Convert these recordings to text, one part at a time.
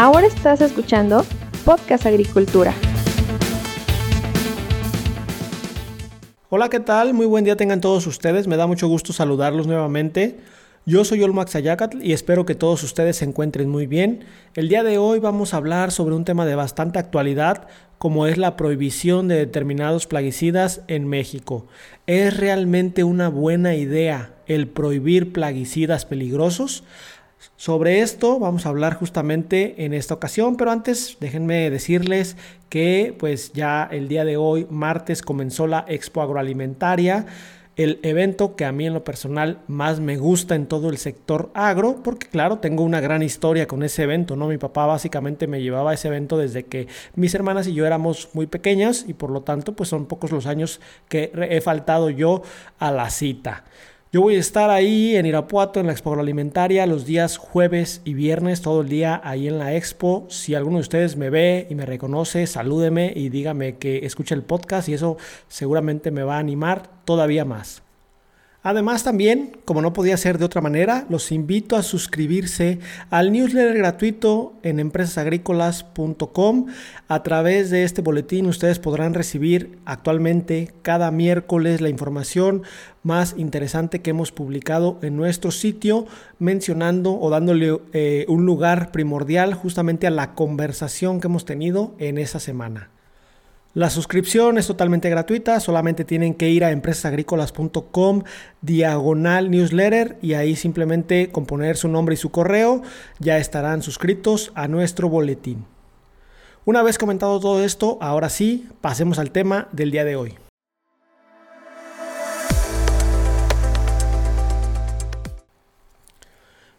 Ahora estás escuchando Podcast Agricultura. Hola, ¿qué tal? Muy buen día tengan todos ustedes. Me da mucho gusto saludarlos nuevamente. Yo soy Olmax Ayacatl y espero que todos ustedes se encuentren muy bien. El día de hoy vamos a hablar sobre un tema de bastante actualidad, como es la prohibición de determinados plaguicidas en México. ¿Es realmente una buena idea el prohibir plaguicidas peligrosos? Sobre esto vamos a hablar justamente en esta ocasión, pero antes déjenme decirles que pues ya el día de hoy, martes, comenzó la Expo Agroalimentaria, el evento que a mí en lo personal más me gusta en todo el sector agro, porque claro, tengo una gran historia con ese evento, ¿no? Mi papá básicamente me llevaba a ese evento desde que mis hermanas y yo éramos muy pequeñas y por lo tanto pues son pocos los años que he faltado yo a la cita. Yo voy a estar ahí en Irapuato, en la Expo Agroalimentaria, los días jueves y viernes, todo el día ahí en la Expo. Si alguno de ustedes me ve y me reconoce, salúdeme y dígame que escuche el podcast y eso seguramente me va a animar todavía más. Además también, como no podía ser de otra manera, los invito a suscribirse al newsletter gratuito en empresasagrícolas.com. A través de este boletín ustedes podrán recibir actualmente cada miércoles la información más interesante que hemos publicado en nuestro sitio, mencionando o dándole eh, un lugar primordial justamente a la conversación que hemos tenido en esa semana. La suscripción es totalmente gratuita, solamente tienen que ir a empresasagrícolas.com diagonal newsletter y ahí simplemente con poner su nombre y su correo ya estarán suscritos a nuestro boletín. Una vez comentado todo esto, ahora sí, pasemos al tema del día de hoy.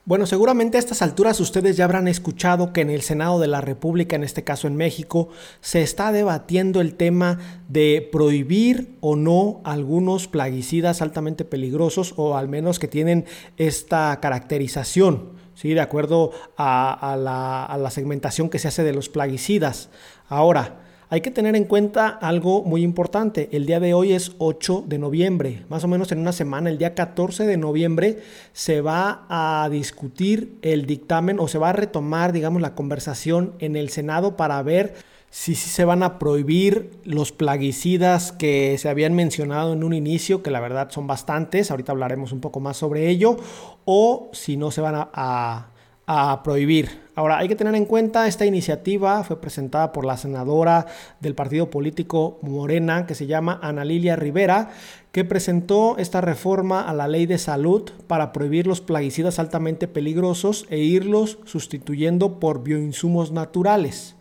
Bueno, seguramente a estas alturas ustedes ya habrán escuchado que en el Senado de la República, en este caso en México, se está debatiendo el tema de prohibir o no algunos plaguicidas altamente peligrosos o al menos que tienen esta caracterización, ¿sí? de acuerdo a, a la segmentación que se hace de los plaguicidas. Ahora, hay que tener en cuenta algo muy importante. El día de hoy es 8 de noviembre. Más o menos en una semana, el día 14 de noviembre, se va a discutir el dictamen o se va a retomar, digamos, la conversación en el Senado para ver si, se van a prohibir los plaguicidas que se habían mencionado en un inicio, que la verdad son bastantes, ahorita hablaremos un poco más sobre ello, o si no se van a a prohibir. Ahora, hay que tener en cuenta, esta iniciativa fue presentada por la senadora del partido político Morena, que se llama Ana Lilia Rivera, que presentó esta reforma a la ley de salud para prohibir los plaguicidas altamente peligrosos e irlos sustituyendo por bioinsumos naturales.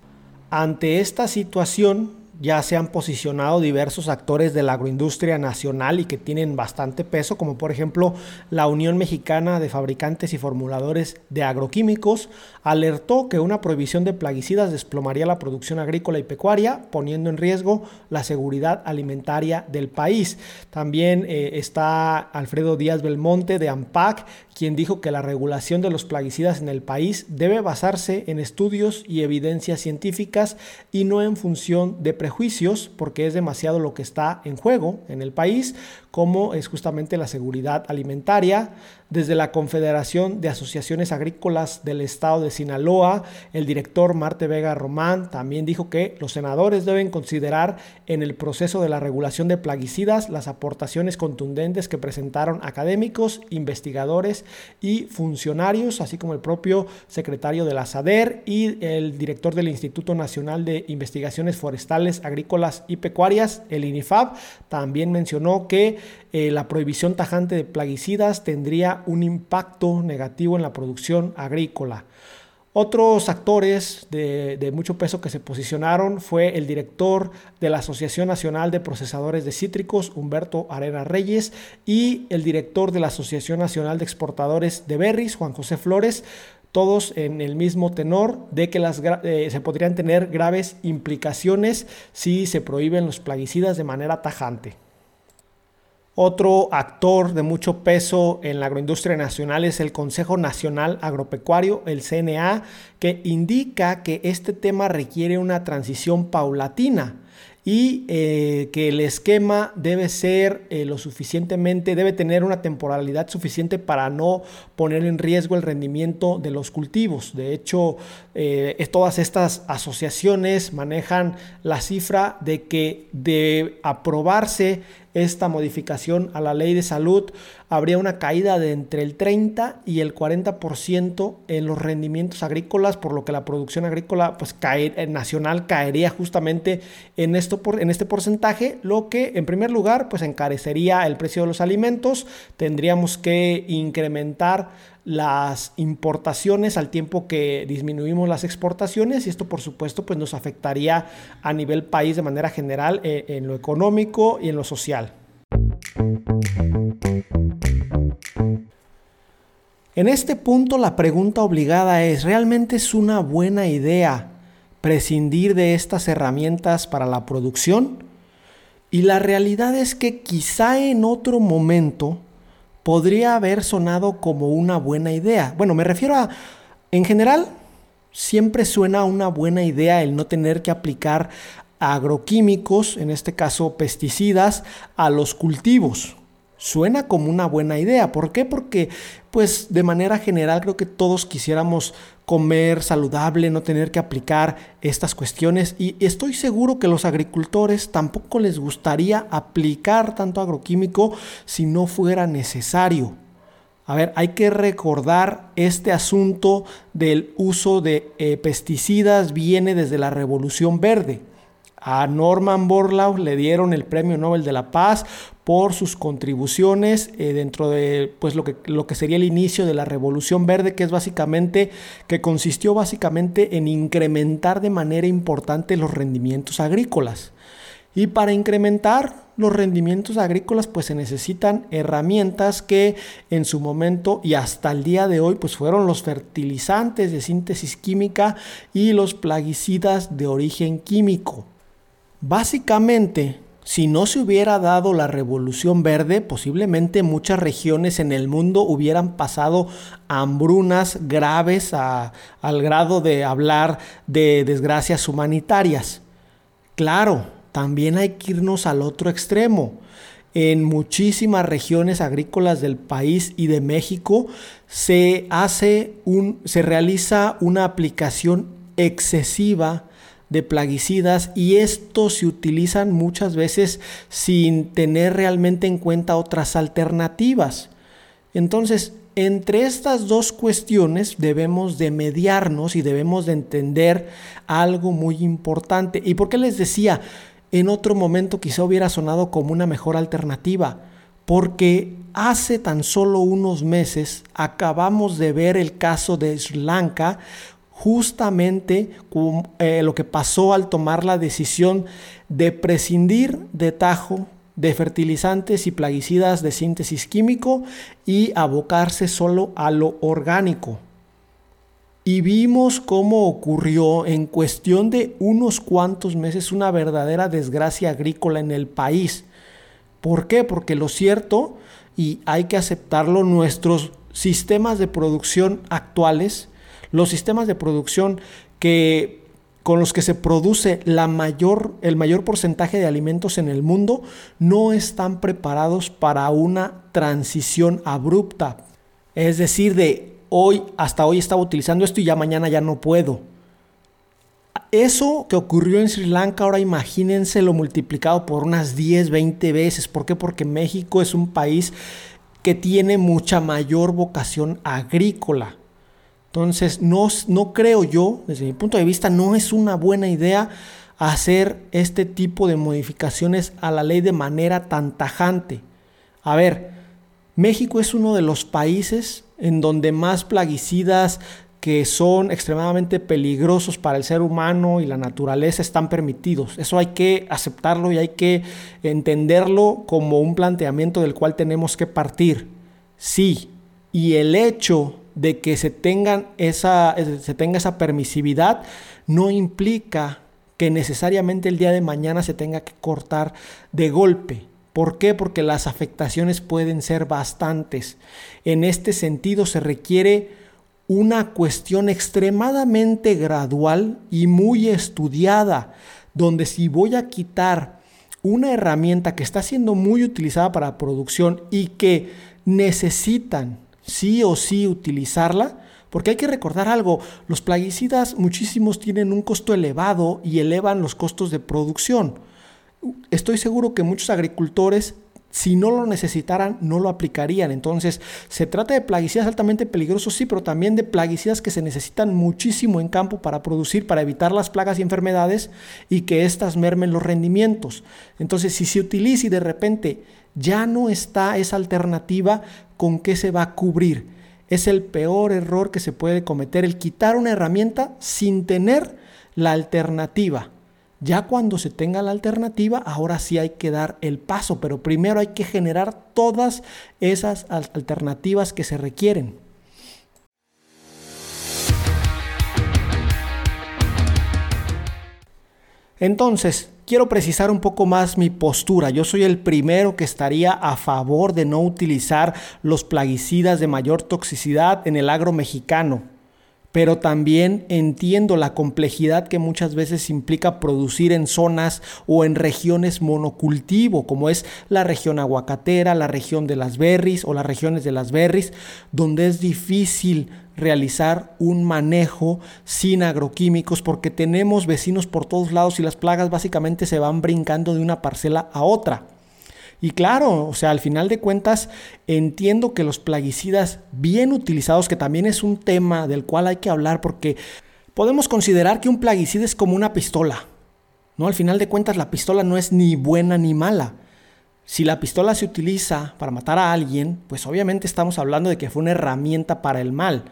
Ante esta situación, ya se han posicionado diversos actores de la agroindustria nacional y que tienen bastante peso, como por ejemplo la Unión Mexicana de Fabricantes y Formuladores de Agroquímicos, alertó que una prohibición de plaguicidas desplomaría la producción agrícola y pecuaria, poniendo en riesgo la seguridad alimentaria del país. También eh, está Alfredo Díaz Belmonte de AMPAC, quien dijo que la regulación de los plaguicidas en el país debe basarse en estudios y evidencias científicas y no en función de prejuicios, porque es demasiado lo que está en juego en el país, como es justamente la seguridad alimentaria. Desde la Confederación de Asociaciones Agrícolas del Estado de Sinaloa, el director Marte Vega Román también dijo que los senadores deben considerar en el proceso de la regulación de plaguicidas las aportaciones contundentes que presentaron académicos, investigadores y funcionarios, así como el propio secretario de la SADER y el director del Instituto Nacional de Investigaciones Forestales, Agrícolas y Pecuarias, el INIFAB, también mencionó que eh, la prohibición tajante de plaguicidas tendría un impacto negativo en la producción agrícola. Otros actores de, mucho peso que se posicionaron fue el director de la Asociación Nacional de Procesadores de Cítricos, Humberto Arena Reyes, y el director de la Asociación Nacional de Exportadores de Berries, Juan José Flores, todos en el mismo tenor de que las, eh, se podrían tener graves implicaciones si se prohíben los plaguicidas de manera tajante. Otro actor de mucho peso en la agroindustria nacional es el Consejo Nacional Agropecuario, el CNA, que indica que este tema requiere una transición paulatina y eh, que el esquema debe ser eh, lo suficientemente, debe tener una temporalidad suficiente para no poner en riesgo el rendimiento de los cultivos. De hecho, todas estas asociaciones manejan la cifra de que de aprobarse esta modificación a la ley de salud, habría una caída de entre el 30 y el 40% en los rendimientos agrícolas, por lo que la producción agrícola pues, eh, nacional caería justamente en, esto en este porcentaje, lo que en primer lugar pues encarecería el precio de los alimentos, tendríamos que incrementar las importaciones al tiempo que disminuimos las exportaciones y esto por supuesto pues nos afectaría a nivel país de manera general eh, en lo económico y en lo social. En este punto la pregunta obligada es, ¿realmente es una buena idea prescindir de estas herramientas para la producción? Y la realidad es que quizá en otro momento podría haber sonado como una buena idea. Bueno, me refiero a, en general, siempre suena una buena idea el no tener que aplicar agroquímicos, en este caso pesticidas, a los cultivos. Suena como una buena idea. ¿Por qué? Porque, pues, de manera general creo que todos quisiéramos comer saludable, no tener que aplicar estas cuestiones. Y estoy seguro que los agricultores tampoco les gustaría aplicar tanto agroquímico si no fuera necesario. A ver, hay que recordar este asunto del uso de eh, pesticidas viene desde la Revolución Verde. A Norman Borlaug le dieron el Premio Nobel de la Paz por sus contribuciones eh, dentro de pues, lo, que, lo que sería el inicio de la Revolución Verde, que es básicamente, que consistió básicamente en incrementar de manera importante los rendimientos agrícolas. Y para incrementar los rendimientos agrícolas, pues se necesitan herramientas que en su momento y hasta el día de hoy, pues fueron los fertilizantes de síntesis química y los plaguicidas de origen químico. Básicamente, si no se hubiera dado la revolución verde, posiblemente muchas regiones en el mundo hubieran pasado hambrunas graves al grado de hablar de desgracias humanitarias. Claro, también hay que irnos al otro extremo. En muchísimas regiones agrícolas del país y de México se hace un, se realiza una aplicación excesiva de plaguicidas y estos se utilizan muchas veces sin tener realmente en cuenta otras alternativas. Entonces, entre estas dos cuestiones debemos de mediarnos y debemos de entender algo muy importante. ¿Y por qué les decía? En otro momento quizá hubiera sonado como una mejor alternativa, porque hace tan solo unos meses acabamos de ver el caso de Sri Lanka, justamente eh, lo que pasó al tomar la decisión de prescindir de tajo de fertilizantes y plaguicidas de síntesis químico y abocarse solo a lo orgánico. Y vimos cómo ocurrió en cuestión de unos cuantos meses una verdadera desgracia agrícola en el país. ¿Por qué? Porque lo cierto, y hay que aceptarlo, nuestros sistemas de producción actuales los sistemas de producción que con los que se produce la mayor, el mayor porcentaje de alimentos en el mundo no están preparados para una transición abrupta. Es decir, de hoy hasta hoy estaba utilizando esto y ya mañana ya no puedo. Eso que ocurrió en Sri Lanka, ahora imagínense lo multiplicado por unas 10, 20 veces. ¿Por qué? Porque México es un país que tiene mucha mayor vocación agrícola. Entonces, no, no creo yo, desde mi punto de vista, no es una buena idea hacer este tipo de modificaciones a la ley de manera tan tajante. A ver, México es uno de los países en donde más plaguicidas que son extremadamente peligrosos para el ser humano y la naturaleza están permitidos. Eso hay que aceptarlo y hay que entenderlo como un planteamiento del cual tenemos que partir. Sí, y el hecho de que se, tengan esa, se tenga esa permisividad no implica que necesariamente el día de mañana se tenga que cortar de golpe. ¿Por qué? Porque las afectaciones pueden ser bastantes. En este sentido se requiere una cuestión extremadamente gradual y muy estudiada donde si voy a quitar una herramienta que está siendo muy utilizada para producción y que necesitan sí o sí utilizarla, porque hay que recordar algo, los plaguicidas muchísimos tienen un costo elevado y elevan los costos de producción. Estoy seguro que muchos agricultores si no lo necesitaran, no lo aplicarían. Entonces, se trata de plaguicidas altamente peligrosos, sí, pero también de plaguicidas que se necesitan muchísimo en campo para producir, para evitar las plagas y enfermedades y que éstas mermen los rendimientos. Entonces, si se utiliza y de repente ya no está esa alternativa, ¿con qué se va a cubrir? Es el peor error que se puede cometer, el quitar una herramienta sin tener la alternativa. Ya cuando se tenga la alternativa, ahora sí hay que dar el paso, pero primero hay que generar todas esas alternativas que se requieren. Entonces, quiero precisar un poco más mi postura. Yo soy el primero que estaría a favor de no utilizar los plaguicidas de mayor toxicidad en el agro mexicano pero también entiendo la complejidad que muchas veces implica producir en zonas o en regiones monocultivo, como es la región aguacatera, la región de las berries o las regiones de las berries, donde es difícil realizar un manejo sin agroquímicos porque tenemos vecinos por todos lados y las plagas básicamente se van brincando de una parcela a otra. Y claro, o sea, al final de cuentas entiendo que los plaguicidas bien utilizados, que también es un tema del cual hay que hablar porque podemos considerar que un plaguicida es como una pistola. ¿no? Al final de cuentas la pistola no es ni buena ni mala. Si la pistola se utiliza para matar a alguien, pues obviamente estamos hablando de que fue una herramienta para el mal.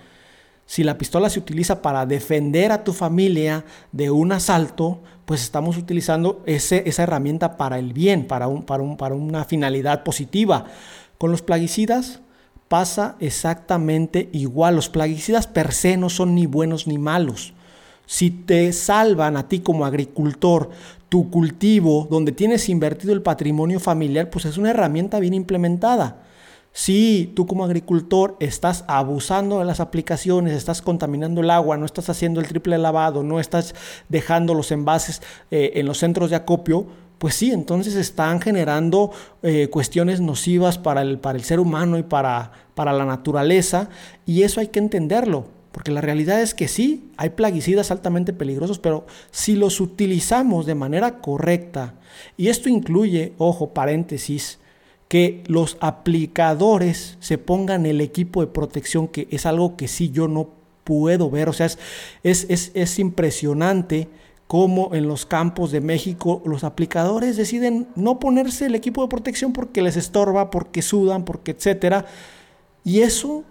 Si la pistola se utiliza para defender a tu familia de un asalto, pues estamos utilizando esa herramienta para el bien, para, un, para, un, para una finalidad positiva. Con los plaguicidas pasa exactamente igual. Los plaguicidas per se no son ni buenos ni malos. Si te salvan a ti como agricultor tu cultivo donde tienes invertido el patrimonio familiar, pues es una herramienta bien implementada. Si tú como agricultor estás abusando de las aplicaciones, estás contaminando el agua, no estás haciendo el triple lavado, no estás dejando los envases eh, en los centros de acopio, pues sí, entonces están generando eh, cuestiones nocivas para el, para el ser humano y para, para la naturaleza, y eso hay que entenderlo. Porque la realidad es que sí, hay plaguicidas altamente peligrosos, pero si los utilizamos de manera correcta, y esto incluye, ojo, paréntesis, que los aplicadores se pongan el equipo de protección, que es algo que sí yo no puedo ver. O sea, es, es, impresionante cómo en los campos de México los aplicadores deciden no ponerse el equipo de protección porque les estorba, porque sudan, porque etcétera. Y eso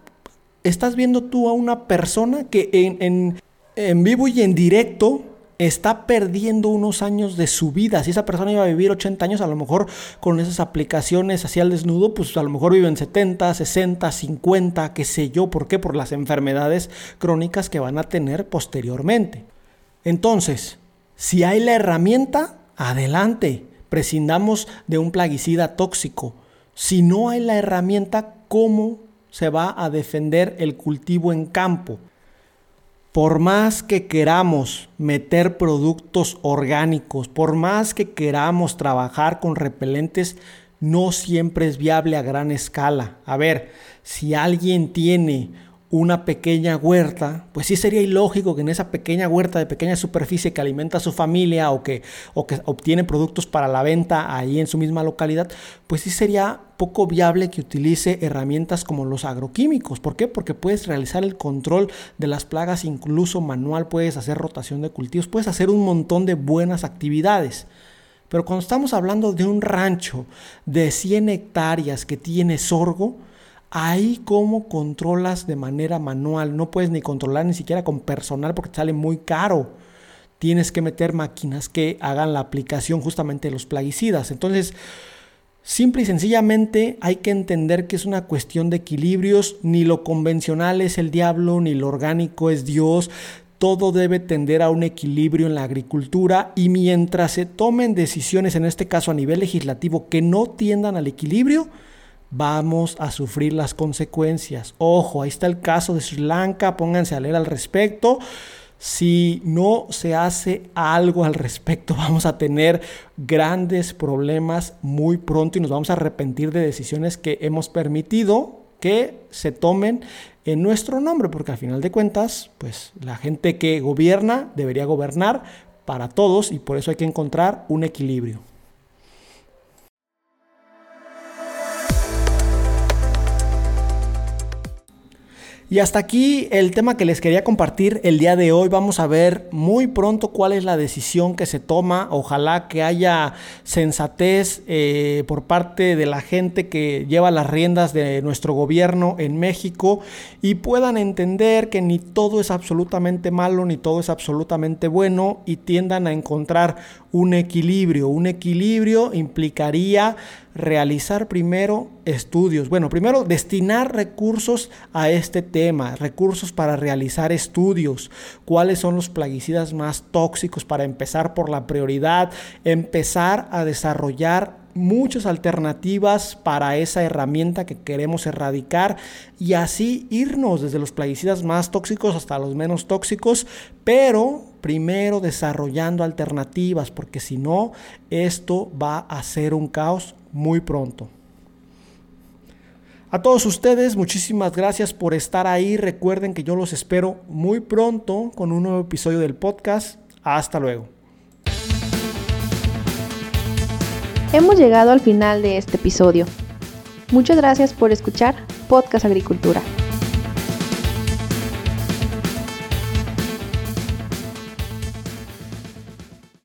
estás viendo tú a una persona que en, en, en vivo y en directo está perdiendo unos años de su vida. Si esa persona iba a vivir 80 años, a lo mejor con esas aplicaciones así al desnudo, pues a lo mejor viven 70, 60, 50, qué sé yo. ¿Por qué? Por las enfermedades crónicas que van a tener posteriormente. Entonces, si hay la herramienta, adelante. Prescindamos de un plaguicida tóxico. Si no hay la herramienta, ¿cómo se va a defender el cultivo en campo? Por más que queramos meter productos orgánicos, por más que queramos trabajar con repelentes, no siempre es viable a gran escala. A ver, si alguien tiene una pequeña huerta, pues sí sería ilógico que en esa pequeña huerta de pequeña superficie que alimenta a su familia o que, o que obtiene productos para la venta ahí en su misma localidad, pues sí sería poco viable que utilice herramientas como los agroquímicos. ¿Por qué? Porque puedes realizar el control de las plagas incluso manual, puedes hacer rotación de cultivos, puedes hacer un montón de buenas actividades. Pero cuando estamos hablando de un rancho de 100 hectáreas que tiene sorgo, Ahí cómo controlas de manera manual. No puedes ni controlar ni siquiera con personal porque te sale muy caro. Tienes que meter máquinas que hagan la aplicación justamente de los plaguicidas. Entonces, simple y sencillamente hay que entender que es una cuestión de equilibrios. Ni lo convencional es el diablo, ni lo orgánico es Dios todo debe tender a un equilibrio en la agricultura y mientras se tomen decisiones, en este caso a nivel legislativo, que no tiendan al equilibrio, vamos a sufrir las consecuencias. Ojo, ahí está el caso de Sri Lanka, pónganse a leer al respecto. Si no se hace algo al respecto, vamos a tener grandes problemas muy pronto y nos vamos a arrepentir de decisiones que hemos permitido que se tomen en nuestro nombre, porque al final de cuentas, pues la gente que gobierna debería gobernar para todos y por eso hay que encontrar un equilibrio. Y hasta aquí el tema que les quería compartir el día de hoy. Vamos a ver muy pronto cuál es la decisión que se toma. Ojalá que haya sensatez eh, por parte de la gente que lleva las riendas de nuestro gobierno en México y puedan entender que ni todo es absolutamente malo ni todo es absolutamente bueno y tiendan a encontrar un equilibrio. Un equilibrio implicaría realizar primero estudios. Bueno, primero destinar recursos a este tema, recursos para realizar estudios. ¿Cuáles son los plaguicidas más tóxicos para empezar por la prioridad? Empezar a desarrollar muchas alternativas para esa herramienta que queremos erradicar y así irnos desde los plaguicidas más tóxicos hasta los menos tóxicos, pero primero desarrollando alternativas, porque si no, esto va a ser un caos muy pronto. A todos ustedes, muchísimas gracias por estar ahí. Recuerden que yo los espero muy pronto con un nuevo episodio del podcast. Hasta luego. Hemos llegado al final de este episodio. Muchas gracias por escuchar Podcast Agricultura.